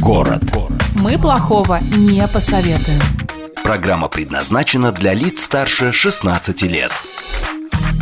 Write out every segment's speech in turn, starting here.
город». Мы плохого не посоветуем. Программа предназначена для лиц старше 16 лет.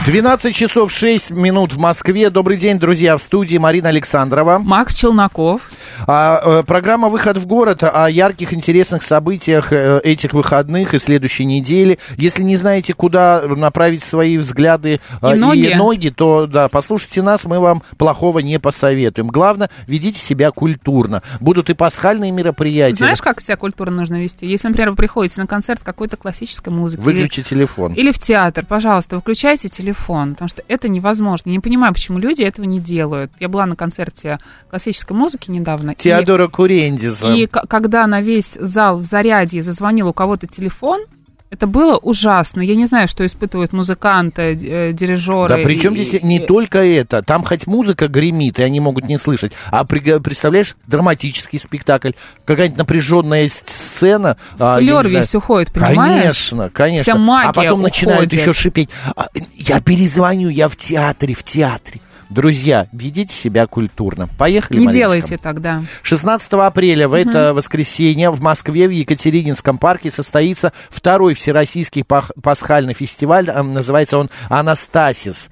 12 часов 6 минут в Москве. Добрый день, друзья, в студии Марина Александрова. Макс Челноков. А, э, программа «Выход в город» о ярких, интересных событиях э, этих выходных и следующей недели. Если не знаете, куда направить свои взгляды И ноги. и ноги, то да, послушайте нас, мы вам плохого не посоветуем. Главное, ведите себя культурно. Будут и пасхальные мероприятия. Знаешь, как себя культурно нужно вести? Если, например, вы приходите на концерт какой-то классической музыки. Выключи телефон. Или, или в театр, пожалуйста, выключайте телефон, потому что это невозможно. Я не понимаю, почему люди этого не делают. Я была на концерте классической музыки недавно. и- Теодора Курендиза. И когда на весь зал в заряде зазвонил у кого-то телефон, это было ужасно. Я не знаю, что испытывают музыканты, э, дирижеры. Да причем и- здесь не и- только это. Там хоть музыка гремит, и они могут не слышать. А представляешь, драматический спектакль, какая-нибудь напряженная сцена. а, знаю. весь уходит, понимаешь? Конечно, конечно. Вся магия а потом начинают уходит. еще шипеть. «А, Я перезвоню, я в театре, в театре. Друзья, ведите себя культурно. Поехали, Не Мариночка? делайте тогда. 16 апреля в это воскресенье в Москве в Екатерининском парке состоится второй всероссийский пасхальный фестиваль. Называется он «Анастасис».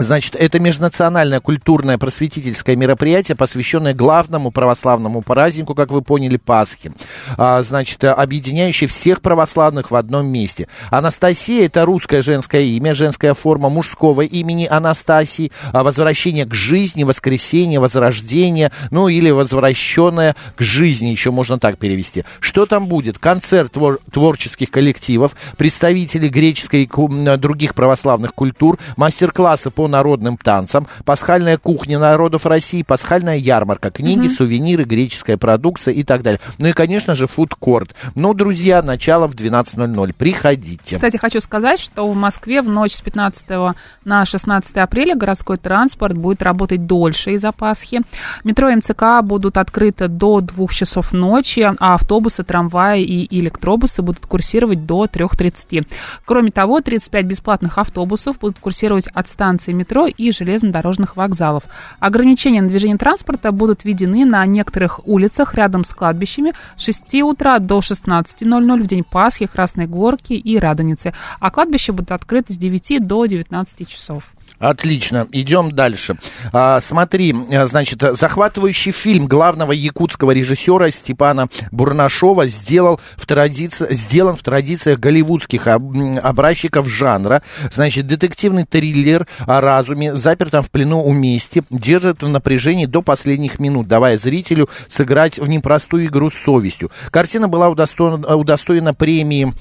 Значит, это межнациональное культурное просветительское мероприятие, посвященное главному православному празднику, как вы поняли, Пасхе. А, значит, объединяющее всех православных в одном месте. Анастасия – это русское женское имя, женская форма мужского имени Анастасии, а возвращение к жизни, воскресение, возрождение, ну или возвращенное к жизни, еще можно так перевести. Что там будет? Концерт твор- творческих коллективов, представители греческой и других православных культур, мастер-классы по народным танцам, пасхальная кухня народов России, пасхальная ярмарка, книги, сувениры, греческая продукция и так далее. Ну и, конечно же, фудкорт. Ну, друзья, начало в 12.00. Приходите. Кстати, хочу сказать, что в Москве в ночь с 15 на 16 апреля городской транспорт будет работать дольше из-за Пасхи. Метро и МЦК будут открыты до 2 часов ночи, а автобусы, трамваи и электробусы будут курсировать до 3.30. Кроме того, 35 бесплатных автобусов будут курсировать от станции метро и железнодорожных вокзалов. Ограничения на движение транспорта будут введены на некоторых улицах рядом с кладбищами с 6 утра до 16.00 в день Пасхи, Красной Горки и Радоницы. А кладбища будут открыты с 9 до 19 часов. Отлично, идем дальше. А, смотри, а, значит, захватывающий фильм главного якутского режиссера Степана Бурнашова сделал в традиции, сделан в традициях голливудских об- образчиков жанра. Значит, детективный триллер о разуме, запертом в плену у мести, держит в напряжении до последних минут, давая зрителю сыграть в непростую игру с совестью. Картина была удостоена, удостоена премии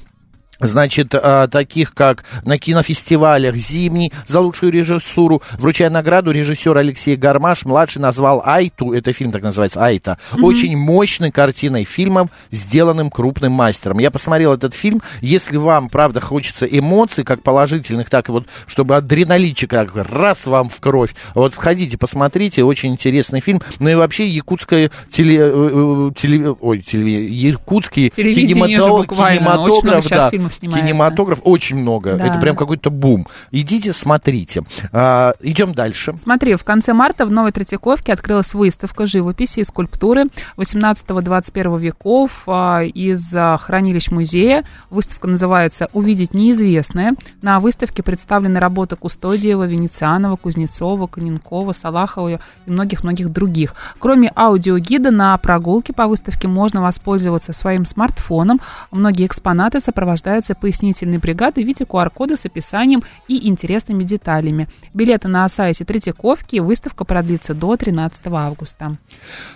Значит, а, таких как на кинофестивалях «Зимний» за лучшую режиссуру, вручая награду, режиссер Алексей Гармаш, младший, назвал «Айту», это фильм так называется, «Айта», очень мощной картиной, фильмом, сделанным крупным мастером. Я посмотрел этот фильм, если вам, правда, хочется эмоций, как положительных, так и вот, чтобы адреналинчик как раз вам в кровь, вот сходите, посмотрите, очень интересный фильм. Ну и вообще якутское теле, э, э, теле- ой, теле- якутский кинематограф, да, фильмов снимается. кинематограф очень много. Да. Это прям какой-то бум. Идите, смотрите. А, идем дальше. Смотри, в конце марта в Новой Третьяковке открылась выставка живописи и скульптуры 18-21 веков а, из а, хранилищ музея. Выставка называется «Увидеть неизвестное». На выставке представлены работы Кустодиева, Венецианова, Кузнецова, Коненкова, Салахова и многих-многих других. Кроме аудиогида на прогулке по выставке можно воспользоваться своим смартфоном. Многие экспонаты сопровождаются открываются пояснительные бригады в виде QR-кода с описанием и интересными деталями. Билеты на сайте Третьяковки. Выставка продлится до 13 августа.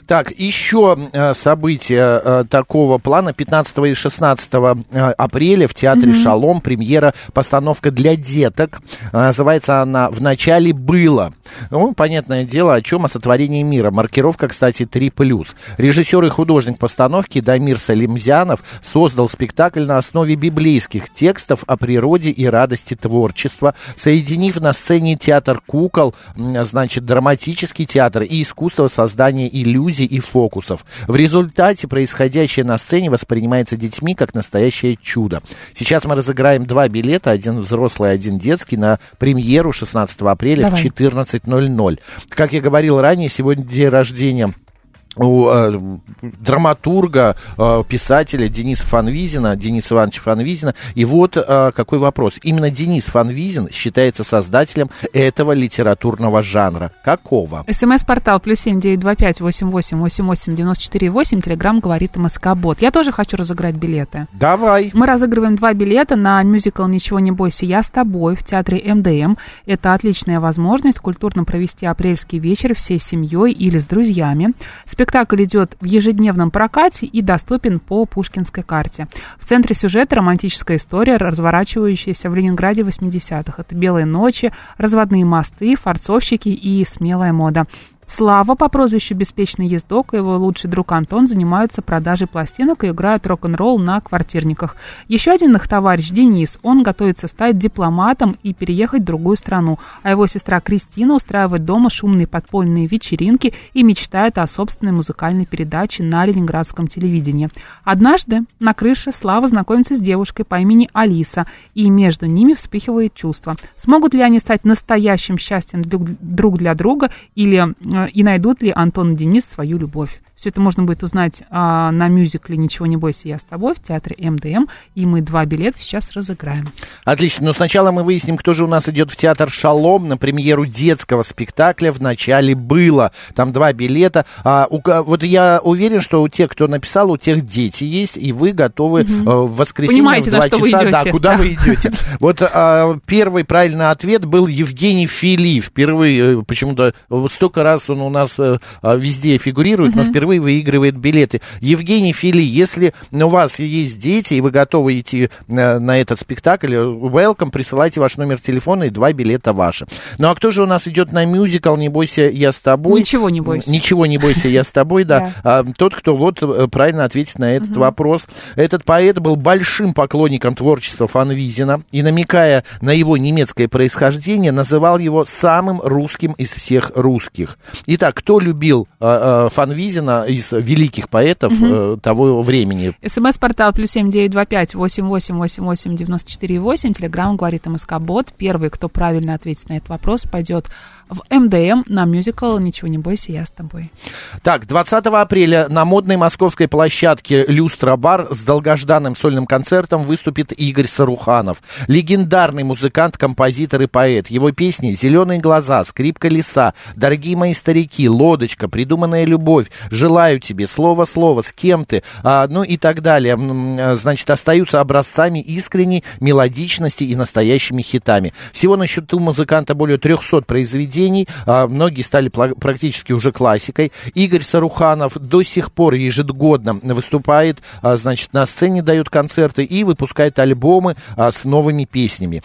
Так, еще э, события э, такого плана. 15 и 16 э, апреля в театре mm-hmm. «Шалом» премьера постановка для деток. Называется она «В начале было». Ну, понятное дело, о чем? О сотворении мира. Маркировка, кстати, 3+. Режиссер и художник постановки Дамир Салимзянов создал спектакль на основе библейских текстов о природе и радости творчества, соединив на сцене театр кукол, значит, драматический театр и искусство создания иллюзий и фокусов. В результате происходящее на сцене воспринимается детьми как настоящее чудо. Сейчас мы разыграем два билета, один взрослый, один детский, на премьеру 16 апреля Давай. в 14.00. Как я говорил ранее, сегодня день рождения у э, драматурга, э, писателя Дениса Фанвизина, Дениса Ивановича Фанвизина. И вот э, какой вопрос. Именно Денис Фанвизин считается создателем этого литературного жанра. Какого? СМС-портал плюс семь девять два пять восемь восемь восемь восемь девяносто четыре восемь. Телеграмм говорит МСК-бот. Я тоже хочу разыграть билеты. Давай. Мы разыгрываем два билета на мюзикл «Ничего не бойся, я с тобой» в театре МДМ. Это отличная возможность культурно провести апрельский вечер всей семьей или с друзьями. Спектакль идет в ежедневном прокате и доступен по Пушкинской карте. В центре сюжета романтическая история, разворачивающаяся в Ленинграде 80-х. Это «Белые ночи», «Разводные мосты», «Форцовщики» и «Смелая мода». Слава по прозвищу «Беспечный ездок» и его лучший друг Антон занимаются продажей пластинок и играют рок-н-ролл на квартирниках. Еще один их товарищ Денис, он готовится стать дипломатом и переехать в другую страну, а его сестра Кристина устраивает дома шумные подпольные вечеринки и мечтает о собственной музыкальной передаче на ленинградском телевидении. Однажды на крыше Слава знакомится с девушкой по имени Алиса, и между ними вспыхивает чувство. Смогут ли они стать настоящим счастьем друг для друга или и найдут ли Антон и Денис свою любовь. Все это можно будет узнать а, на мюзикле «Ничего не бойся, я с тобой» в театре МДМ. И мы два билета сейчас разыграем. Отлично. Но сначала мы выясним, кто же у нас идет в театр «Шалом» на премьеру детского спектакля «В начале было». Там два билета. А, у, вот я уверен, что у тех, кто написал, у тех дети есть, и вы готовы угу. в воскресенье Понимаете, в 2 часа. Идете. Да, куда да. вы идете. Вот а, первый правильный ответ был Евгений Фили. Впервые, э, почему-то столько раз он у нас а, везде фигурирует, но впервые выигрывает билеты. Евгений Фили, если у вас есть дети, и вы готовы идти на, на этот спектакль, welcome, присылайте ваш номер телефона, и два билета ваши. Ну а кто же у нас идет на мюзикл «Не бойся, я с тобой»? Ничего не бойся. Ничего не бойся, я с тобой, да. А, тот, кто вот э, правильно ответит на этот вопрос. Этот поэт был большим поклонником творчества Фанвизина и, намекая на его немецкое происхождение, называл его самым русским из всех русских. Итак, кто любил э, э, Фанвизина, из великих поэтов угу. того времени. СМС-портал плюс семь девять два пять восемь восемь восемь восемь девяносто четыре восемь. Телеграмм говорит МСК Бот. Первый, кто правильно ответит на этот вопрос, пойдет в МДМ на мюзикл «Ничего не бойся, я с тобой». Так, 20 апреля на модной московской площадке «Люстра Бар» с долгожданным сольным концертом выступит Игорь Саруханов. Легендарный музыкант, композитор и поэт. Его песни «Зеленые глаза», «Скрипка леса», «Дорогие мои старики», «Лодочка», «Придуманная любовь», «Желаю тебе», «Слово-слово», «С кем ты», а, ну и так далее. Значит, остаются образцами искренней мелодичности и настоящими хитами. Всего на счету музыканта более 300 произведений произведений. А, многие стали практически уже классикой. Игорь Саруханов до сих пор ежегодно выступает, а, значит, на сцене дает концерты и выпускает альбомы а, с новыми песнями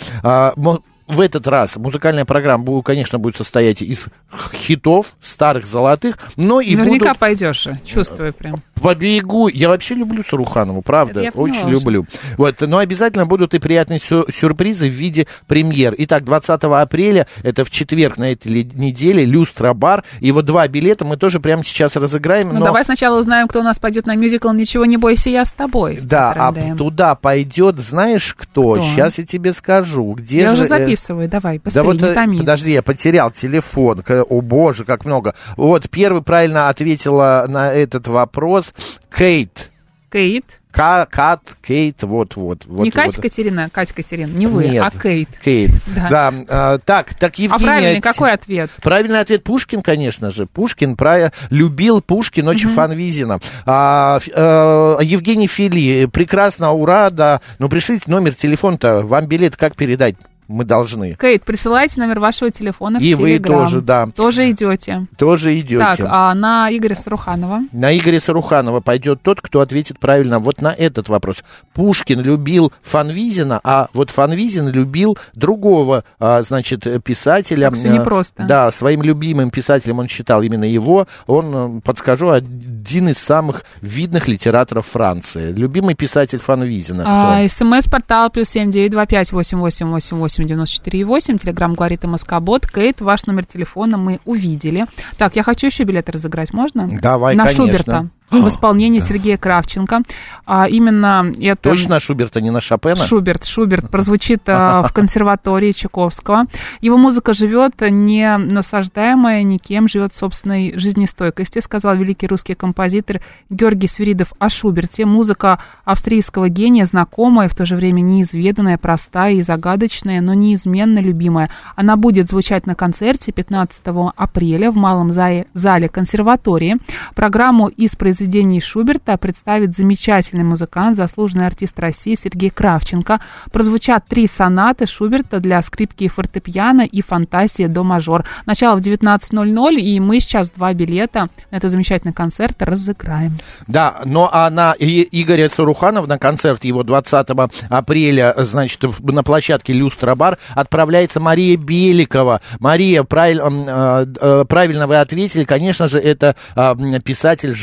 в этот раз музыкальная программа, конечно, будет состоять из хитов, старых, золотых, но и Наверняка будут... пойдешь, чувствую прям побегу. Я вообще люблю Саруханову, правда, Я очень поняла, люблю. Вот, но обязательно будут и приятные сюрпризы в виде премьер. Итак, 20 апреля, это в четверг на этой неделе, Люстра Бар. И вот два билета мы тоже прямо сейчас разыграем. Ну, но... давай сначала узнаем, кто у нас пойдет на мюзикл «Ничего не бойся, я с тобой». Да, а туда пойдет, знаешь кто? кто? Сейчас я тебе скажу. Где я же... уже э, записываю, давай, быстрее, да вот, не э, томи. Подожди, я потерял телефон. О боже, как много. Вот, первый правильно ответила на этот вопрос Кейт. Кейт. Ка- Кат, Кейт, вот, вот. вот не вот. Катя Катерина, а Катя Катерина, не вы, Нет. а Кейт. Кейт. Да. Да. а, так, так, А Евгения... правильный Т- какой ответ? Правильный ответ Пушкин, конечно же. Пушкин про... любил Пушкин очень Фанвизина. А, э, Евгений Фили, прекрасно, ура, да. Ну, пришлите номер телефона-то, вам билет как передать? Мы должны. Кейт, присылайте номер вашего телефона в И вы Телеграм. тоже, да. Тоже идете. Тоже идете. Так, а на Игоря Саруханова? На Игоря Саруханова пойдет тот, кто ответит правильно вот на этот вопрос. Пушкин любил Фанвизина, а вот Фанвизин любил другого, а, значит, писателя. Так всё непросто. Да, своим любимым писателем он считал именно его. Он, э, подскажу, один из самых видных литераторов Франции. Любимый писатель Фанвизина. А, СМС-портал плюс семь девять два пять восемь восемь восемь восемь девяносто четыре восемь. Телеграмм говорит МСК-бот. Кейт, ваш номер телефона мы увидели. Так, я хочу еще билеты разыграть, можно? Давай, На конечно. Шуберта. В исполнении Сергея Кравченко. А именно это... Точно на Шуберта, не на Шопена? Шуберт, Шуберт прозвучит а, в консерватории Чайковского. Его музыка живет не насаждаемая никем, живет собственной жизнестойкости, сказал великий русский композитор Георгий Свиридов о Шуберте. Музыка австрийского гения знакомая, в то же время неизведанная, простая и загадочная, но неизменно любимая. Она будет звучать на концерте 15 апреля в Малом зале, консерватории. Программу из произведений Шуберта представит замечательный музыкант, заслуженный артист России Сергей Кравченко. Прозвучат три сонаты Шуберта для скрипки и фортепиано и фантазия до мажор. Начало в 19.00, и мы сейчас два билета на этот замечательный концерт разыграем. Да, но а на И- Игоря Саруханова на концерт его 20 апреля, значит, на площадке Люстра Бар отправляется Мария Беликова. Мария, правиль- э, э, правильно вы ответили, конечно же, это а, писатель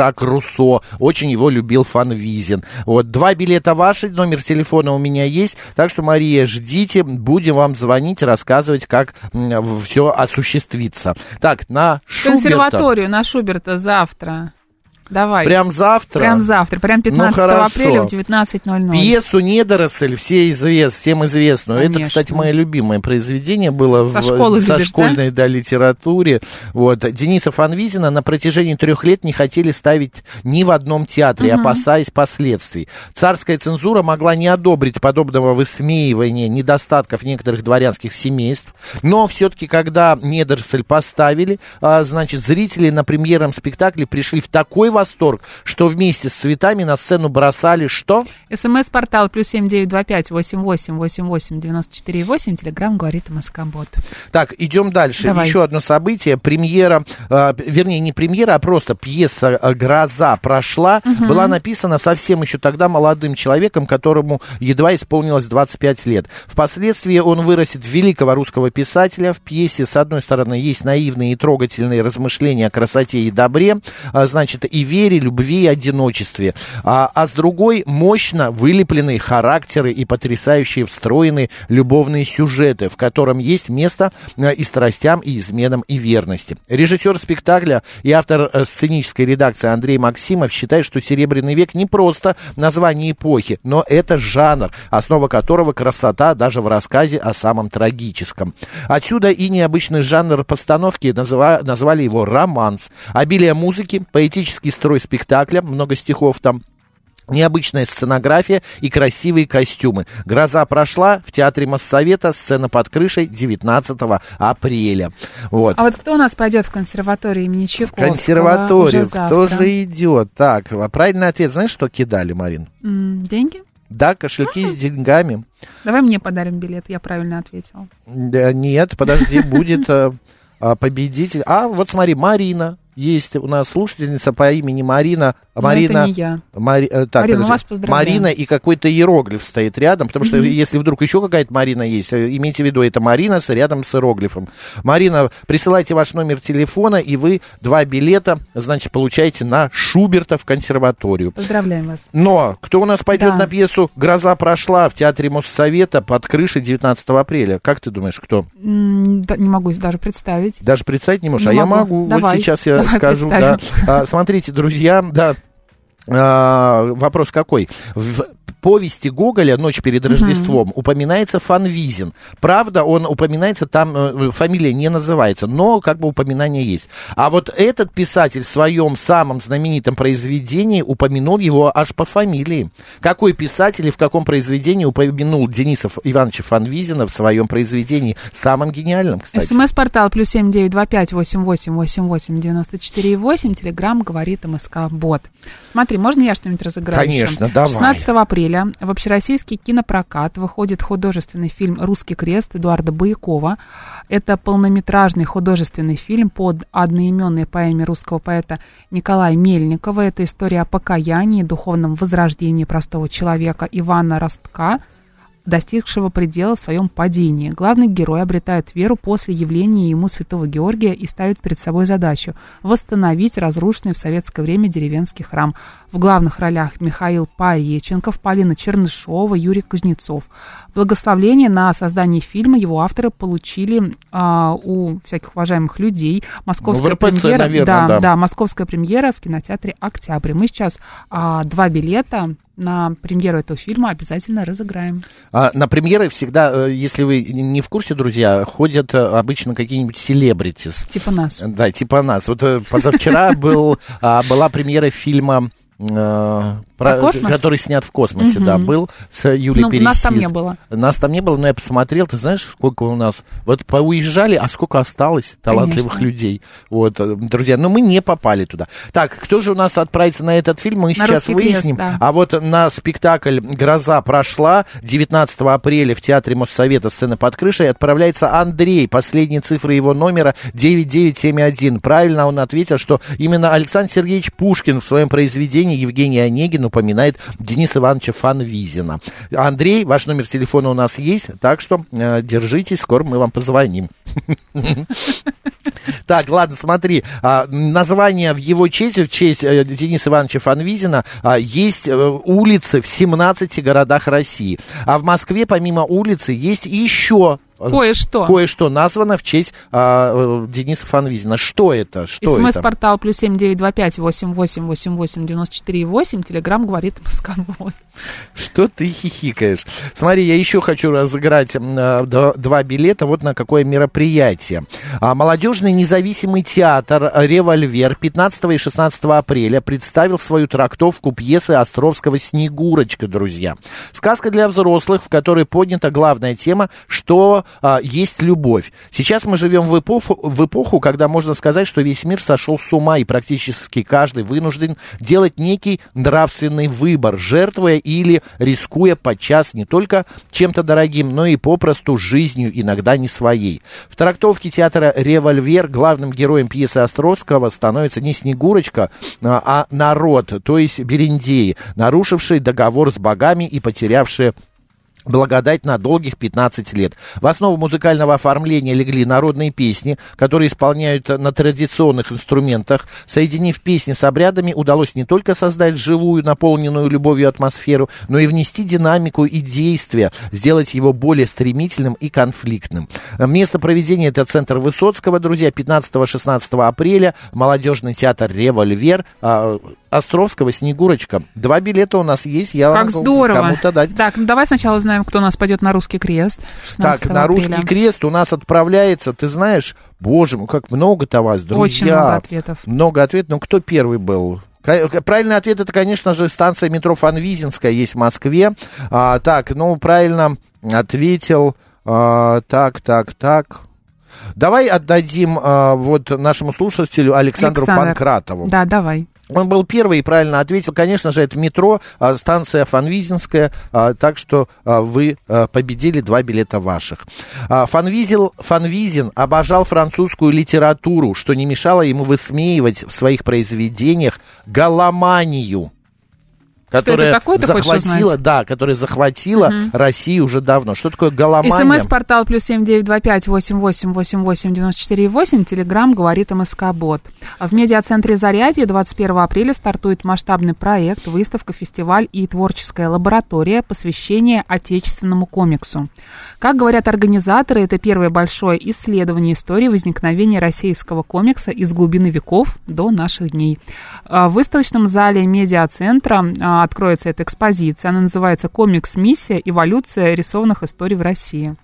Жан-Жак Руссо. Очень его любил Фанвизин. Вот, два билета ваши, номер телефона у меня есть, так что, Мария, ждите, будем вам звонить, рассказывать, как все осуществится. Так, на Шуберта. Консерваторию на Шуберта завтра. Давай. Прям завтра? Прям завтра, прям 15 Ну, хорошо. апреля в 19.00. Пьесу «Недоросль» все извест, всем известную. Это, кстати, мое любимое произведение было Со в школы со любишь, школьной да? литературе. Вот. Дениса Фанвизина на протяжении трех лет не хотели ставить ни в одном театре, опасаясь последствий. Царская цензура могла не одобрить подобного высмеивания недостатков некоторых дворянских семейств, но все-таки, когда «Недоросль» поставили, а, значит, зрители на премьерном спектакле пришли в такой восторг, что вместе с цветами на сцену бросали что? СМС-портал плюс семь девять два пять восемь восемь восемь восемь девяносто четыре восемь. Телеграмм говорит Москобот. Так, идем дальше. Давай. Еще одно событие. Премьера, э, вернее, не премьера, а просто пьеса э, «Гроза» прошла. Была написана совсем еще тогда молодым человеком, которому едва исполнилось 25 лет. Впоследствии он вырастет великого русского писателя. В пьесе, с одной стороны, есть наивные и трогательные размышления о красоте и добре, а, значит, и вере, любви и одиночестве. А, а с другой, мощно вылепленные характеры и потрясающие встроенные любовные сюжеты, в котором есть место э, и страстям, и изменам, и верности. Режиссер спектакля и автор э, сценической редакции Андрей Максимов считает, что «Серебряный век» не просто название эпохи, но это жанр, основа которого красота даже в рассказе о самом трагическом. Отсюда и необычный жанр постановки, назва- назвали его романс. Обилие музыки, поэтический строй спектакля, много стихов там, Необычная сценография и красивые костюмы. Гроза прошла в Театре Моссовета, сцена под крышей 19 апреля. Вот. А вот кто у нас пойдет в консерваторию имени Чайковского? Консерваторию. уже Кто же идет? Так, а правильный ответ, знаешь, что кидали, Марин? Деньги? Да, кошельки с деньгами. Давай мне подарим билет, я правильно ответила. Да, нет, подожди, будет э, а, победитель. А, вот смотри, Марина. Есть у нас слушательница по имени Марина. Но Марина. это не я. Мари- э, так, Марина, вас. Марина и какой-то иероглиф стоит рядом, потому что если вдруг еще какая-то Марина есть, э, имейте в виду, это Марина с, рядом с иероглифом. Марина, присылайте ваш номер телефона, и вы два билета, значит, получаете на Шуберта в консерваторию. Поздравляем вас. Но кто у нас пойдет Да. на пьесу «Гроза прошла» в Театре Моссовета под крышей 19 апреля? Как ты думаешь, кто? М, да, не могу даже представить. Даже представить не можешь, Не а я могу. могу. Давай. Вот сейчас я скажу. Да. А, смотрите, друзья, да. А, вопрос какой? В повести Гоголя «Ночь перед Рождеством» упоминается Фанвизин. Правда, он упоминается, там э, фамилия не называется, но как бы упоминание есть. А вот этот писатель в своем самом знаменитом произведении упомянул его аж по фамилии. Какой писатель и в каком произведении упомянул Денисов Ивановича Фанвизина в своем произведении? Самым гениальным, кстати. СМС-портал плюс семь девять два пять восемь восемь восемь восемь девяносто четыре восемь. Телеграмм говорит МСК Бот. Смотри, можно я что-нибудь разыграю? Конечно, давай. 16 апреля в общероссийский кинопрокат выходит художественный фильм «Русский крест» Эдуарда Боякова. Это полнометражный художественный фильм под одноименной поэме русского поэта Николая Мельникова. Это история о покаянии, духовном возрождении простого человека Ивана Ростка – достигшего предела в своем падении. Главный герой обретает веру после явления ему святого Георгия и ставит перед собой задачу восстановить разрушенный в советское время деревенский храм. В главных ролях Михаил Пореченков, Полина Чернышова, Юрий Кузнецов. Благословление на создание фильма его авторы получили а, у всяких уважаемых людей. Московская ну, РПЦ, премьера, наверное, да, да. да, московская премьера в кинотеатре «Октябрь». Мы сейчас а, два билета на премьеру этого фильма обязательно разыграем. А, на премьеры всегда, э, если вы не в курсе, друзья, ходят э, обычно какие-нибудь селебритис. Типа нас. Да, типа нас. Вот э, позавчера был, а, была премьера фильма про космос? который снят в космосе, угу. да, был с Юлией ну, Пересид. Нас там не было. Нас там не было, но я посмотрел, ты знаешь, сколько у нас, вот поуезжали, а сколько осталось талантливых Конечно. людей. Вот, э, друзья, но мы не попали туда. Так, кто же у нас отправится на этот фильм, мы на сейчас выясним. Крест, да. А вот на спектакль «Гроза» прошла 19 апреля в Театре Моссовета «Сцена под крышей» отправляется Андрей, последние цифры его номера 9971. Правильно он ответил, что именно Александр Сергеевич Пушкин в своем произведении Евгений Онегин упоминает Дениса Ивановича Фанвизина. Андрей, ваш номер телефона у нас есть, так что э, держитесь, скоро мы вам позвоним. Так, ладно, смотри, а, название в его честь, в честь э, Дениса Ивановича Фанвизина, а, есть э, улицы в 17 городах России. А в Москве помимо улицы есть еще Кое-что. Кое-что названо в честь а, Дениса Фанвизина. Что это? Что СМС-портал плюс семь девять два пять восемь восемь восемь восемь девяносто четыре восемь. Телеграмм говорит Москва. Что ты хихикаешь? Смотри, я еще хочу разыграть э, два билета вот на какое мероприятие. А, молодежный независимый театр «Револьвер» 15 и 16 апреля представил свою трактовку пьесы Островского «Снегурочка», друзья. Сказка для взрослых, в которой поднята главная тема, что а, есть любовь. Сейчас мы живем в эпоху, в эпоху, когда можно сказать, что весь мир сошел с ума, и практически каждый вынужден делать некий нравственный выбор, жертвуя или рискуя подчас не только чем-то дорогим, но и попросту жизнью, иногда не своей. В трактовке театра «Револьвер» главным героем пьесы Островского становится не Снегурочка, а, а народ, то есть бериндеи, нарушивший договор с богами и потерявшие благодать на долгих 15 лет. В основу музыкального оформления легли народные песни, которые исполняют на традиционных инструментах. Соединив песни с обрядами, удалось не только создать живую, наполненную любовью атмосферу, но и внести динамику и действия, сделать его более стремительным и конфликтным. Место проведения это центр Высоцкого, друзья, 15-16 апреля, молодежный театр «Револьвер», а, Островского «Снегурочка». Два билета у нас есть, я как могу здорово. кому-то дать. Так, ну давай сначала узнаем, кто у нас пойдет на «Русский крест». Так, на апреля. «Русский крест» у нас отправляется, ты знаешь, боже мой, как много-то вас, друзья. Очень много ответов. Много ответов, ну кто первый был? Правильный ответ это, конечно же, станция метро Фанвизинская есть в Москве. А, так, ну, правильно ответил. А, так, так, так. Давай отдадим а, вот нашему слушателю Александру Александр. Панкратову. Да, давай. Он был первый и правильно ответил. Конечно же, это метро, а, станция Фанвизинская, а, так что а, вы победили два билета ваших. Фанвизил, Фанвизин обожал французскую литературу, что не мешало ему высмеивать в своих произведениях галоманию которая такое, захватила, да, которая захватила угу. Россию уже давно. Что такое голомания? СМС-портал плюс семь девять два пять восемь восемь восемь восемь девяносто четыре восемь. Телеграмм говорит МСК Бот. В медиацентре Зарядье 21 апреля стартует масштабный проект, выставка, фестиваль и творческая лаборатория посвящение отечественному комиксу. Как говорят организаторы, это первое большое исследование истории возникновения российского комикса из глубины веков до наших дней. В выставочном зале медиацентра а, откроется эта экспозиция. Она называется «Комикс. Миссия. Эволюция рисованных историй в России».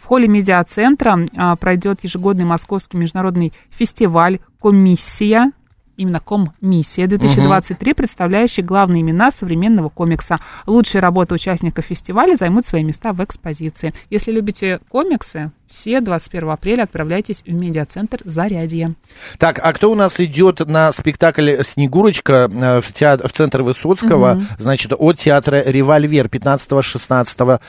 В холле медиацентра а, пройдет ежегодный московский международный фестиваль «Комиссия», именно Ком-миссия 2023, угу. представляющая главные имена современного комикса. Лучшие работы участников фестиваля займут свои места в экспозиции. Если любите комиксы, все 21 апреля отправляйтесь в медиацентр «Зарядье». Так, а кто у нас идет на спектакль «Снегурочка» э, в, театр, в центр Высоцкого, угу. значит, от театра «Револьвер» 15-16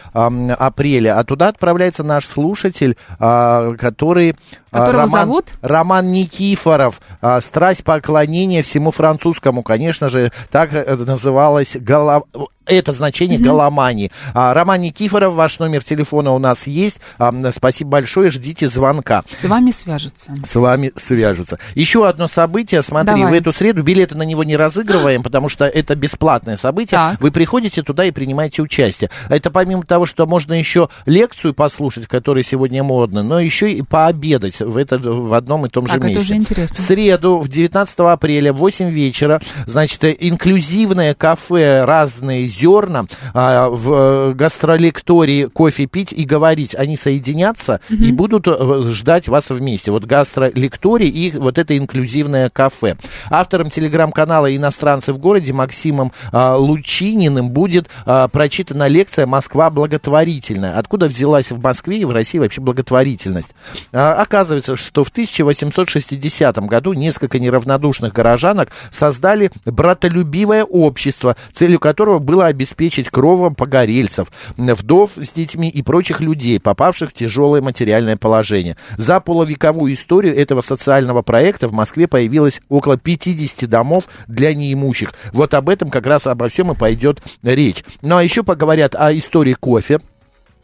апреля. А туда отправляется наш слушатель, а, который... А, Которого Роман, зовут? Роман Никифоров. А, «Страсть поклонения всему французскому». Конечно же, так э, называлась голова это значение mm-hmm. голомании. А, Роман Никифоров, ваш номер телефона у нас есть. А, спасибо большое, ждите звонка. С вами свяжутся. С вами свяжутся. Еще одно событие, смотри, Давай. в эту среду билеты на него не разыгрываем, потому что это бесплатное событие. Так. Вы приходите туда и принимаете участие. Это помимо того, что можно еще лекцию послушать, которая сегодня модна, но еще и пообедать в, это, в одном и том так, же месте. Это уже интересно. В среду, в 19 апреля, в 8 вечера, значит, инклюзивное кафе «Разные зерна а, в э, гастролектории кофе пить и говорить. Они соединятся и будут э, ждать вас вместе. Вот гастролекторий и вот это инклюзивное кафе. Автором телеграм-канала «Иностранцы в городе» Максимом а, Лучининым будет а, прочитана лекция «Москва благотворительная». Откуда взялась в Москве и в России вообще благотворительность? А, оказывается, что в 1860 году несколько неравнодушных горожанок создали братолюбивое общество, целью которого было было обеспечить кровом погорельцев, вдов с детьми и прочих людей, попавших в тяжелое материальное положение. За полувековую историю этого социального проекта в Москве появилось около 50 домов для неимущих. Вот об этом как раз обо всем и пойдет речь. Ну а еще поговорят о истории кофе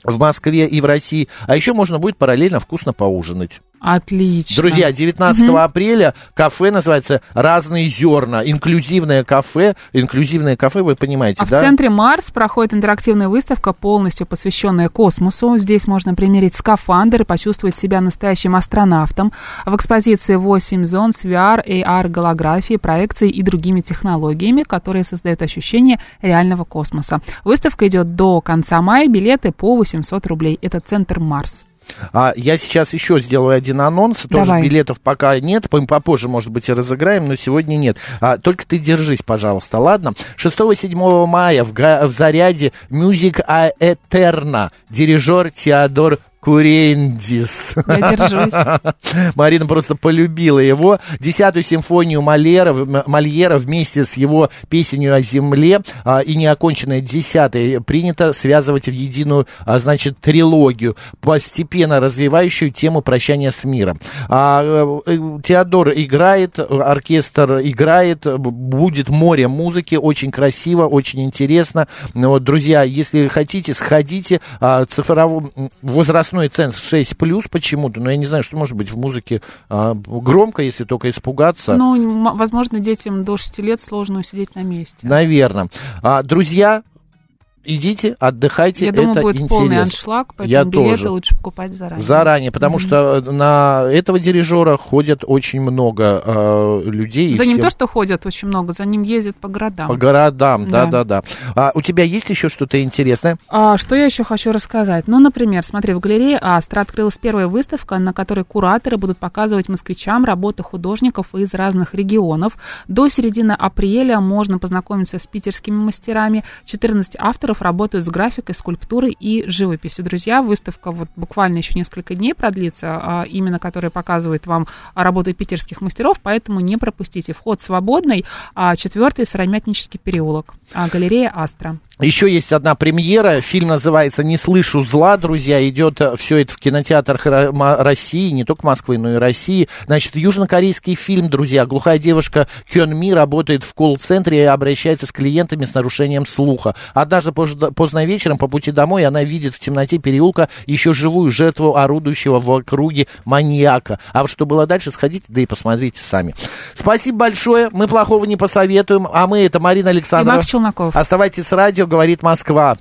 в Москве и в России, а еще можно будет параллельно вкусно поужинать. Отлично. Друзья, 19 угу. апреля кафе называется «Разные зерна». Инклюзивное кафе. Инклюзивное кафе, вы понимаете, а да? в центре Марс проходит интерактивная выставка, полностью посвященная космосу. Здесь можно примерить скафандр и почувствовать себя настоящим астронавтом. В экспозиции 8 зон с VR, AR, голографией, проекцией и другими технологиями, которые создают ощущение реального космоса. Выставка идет до конца мая. Билеты по 800 рублей. Это центр Марс. А, я сейчас еще сделаю один анонс. Тоже Давай. билетов пока нет. Попозже, может быть, и разыграем, но сегодня нет. А, только ты держись, пожалуйста, ладно? 6-7 мая в, в заряде Music a Eterna дирижер Теодор Курендис. Я держусь. Марина просто полюбила его. Десятую симфонию Мольера, Мольера вместе с его песнью о земле а, и неоконченной десятой принято связывать в единую, а, значит, трилогию, постепенно развивающую тему прощания с миром. А, э, Теодор играет, оркестр играет, будет море музыки, очень красиво, очень интересно. Вот, друзья, если хотите, сходите. А, цифровой возраст возрастной ценз 6 плюс почему-то, но я не знаю, что может быть в музыке а, громко, если только испугаться. Ну, возможно, детям до 6 лет сложно усидеть на месте. Наверное. А, друзья, идите, отдыхайте, Я думаю, это будет интересно. полный аншлаг, поэтому Я билеты тоже. лучше покупать заранее. Заранее, потому mm-hmm. что на этого дирижера ходят очень много э, людей. За ним всем... то, что ходят очень много, за ним ездят по городам. По городам, да-да-да. А у тебя есть еще что-то интересное? А, что я еще хочу рассказать? Ну, например, смотри, в галерее Астра открылась первая выставка, на которой кураторы будут показывать москвичам работы художников из разных регионов. До середины апреля можно познакомиться с питерскими мастерами. 14 авторов авторов работают с графикой, скульптурой и живописью. Друзья, выставка вот буквально еще несколько дней продлится, а, именно которая показывает вам работы питерских мастеров, поэтому не пропустите. Вход свободный, а четвертый Сыромятнический переулок, а, галерея Астра. Еще есть одна премьера. Фильм называется «Не слышу зла». Друзья, идет э, все это в кинотеатрах России, не только Москвы, но и России. Значит, южнокорейский фильм, друзья. Глухая девушка Кён Ми работает в колл-центре и обращается с клиентами с нарушением слуха. Однажды поздно вечером по пути домой она видит в темноте переулка еще живую жертву орудующего в округе маньяка. А вот что было дальше, сходите, да и посмотрите сами. Спасибо большое. Мы плохого не посоветуем. А мы, это Марина Александрова. Челноков. Оставайтесь с радио говорит Москва.